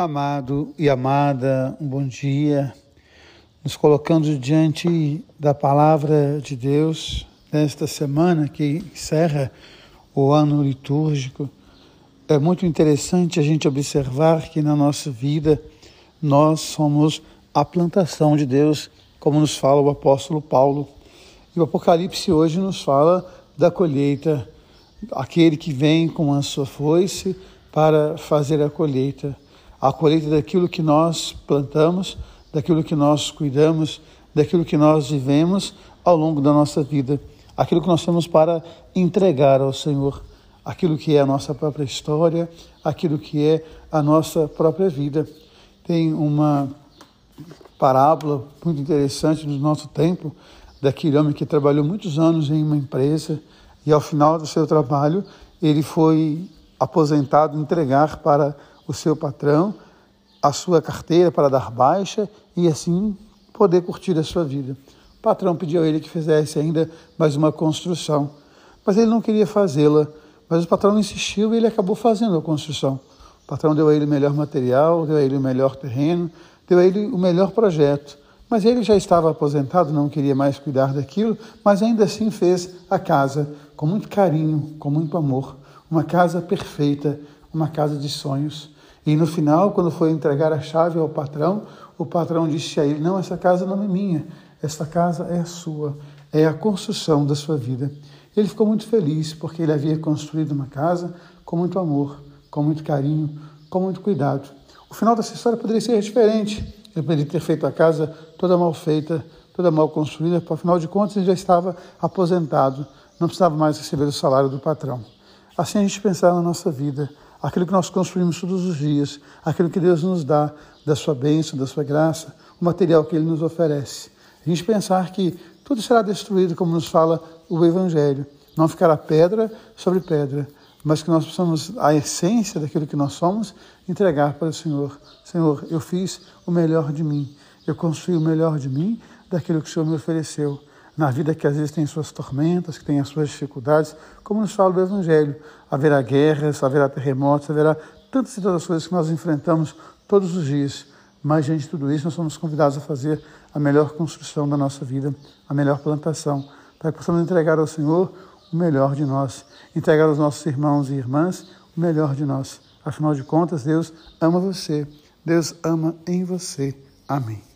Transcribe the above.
Amado e amada, um bom dia. Nos colocando diante da palavra de Deus nesta semana que encerra o ano litúrgico. É muito interessante a gente observar que na nossa vida nós somos a plantação de Deus, como nos fala o apóstolo Paulo. E o Apocalipse hoje nos fala da colheita, aquele que vem com a sua foice para fazer a colheita a colheita daquilo que nós plantamos, daquilo que nós cuidamos, daquilo que nós vivemos ao longo da nossa vida, aquilo que nós temos para entregar ao Senhor, aquilo que é a nossa própria história, aquilo que é a nossa própria vida. Tem uma parábola muito interessante do nosso tempo, daquele homem que trabalhou muitos anos em uma empresa e ao final do seu trabalho ele foi aposentado entregar para o seu patrão a sua carteira para dar baixa e assim poder curtir a sua vida. O patrão pediu a ele que fizesse ainda mais uma construção, mas ele não queria fazê-la. Mas o patrão insistiu e ele acabou fazendo a construção. O patrão deu a ele o melhor material, deu a ele o melhor terreno, deu a ele o melhor projeto. Mas ele já estava aposentado, não queria mais cuidar daquilo, mas ainda assim fez a casa com muito carinho, com muito amor. Uma casa perfeita, uma casa de sonhos. E no final, quando foi entregar a chave ao patrão, o patrão disse a ele: Não, essa casa não é minha, essa casa é sua, é a construção da sua vida. Ele ficou muito feliz porque ele havia construído uma casa com muito amor, com muito carinho, com muito cuidado. O final dessa história poderia ser diferente. Ele poderia ter feito a casa toda mal feita, toda mal construída, afinal de contas ele já estava aposentado, não precisava mais receber o salário do patrão. Assim a gente pensar na nossa vida aquilo que nós construímos todos os dias, aquilo que Deus nos dá, da sua bênção, da sua graça, o material que Ele nos oferece. A gente pensar que tudo será destruído, como nos fala o Evangelho. Não ficará pedra sobre pedra, mas que nós possamos, a essência daquilo que nós somos, entregar para o Senhor. Senhor, eu fiz o melhor de mim, eu construí o melhor de mim daquilo que o Senhor me ofereceu na vida que às vezes tem suas tormentas, que tem as suas dificuldades, como nos fala o Evangelho. Haverá guerras, haverá terremotos, haverá tantas e tantas coisas que nós enfrentamos todos os dias. Mas, diante de tudo isso, nós somos convidados a fazer a melhor construção da nossa vida, a melhor plantação, para que possamos entregar ao Senhor o melhor de nós, entregar aos nossos irmãos e irmãs o melhor de nós. Afinal de contas, Deus ama você, Deus ama em você. Amém.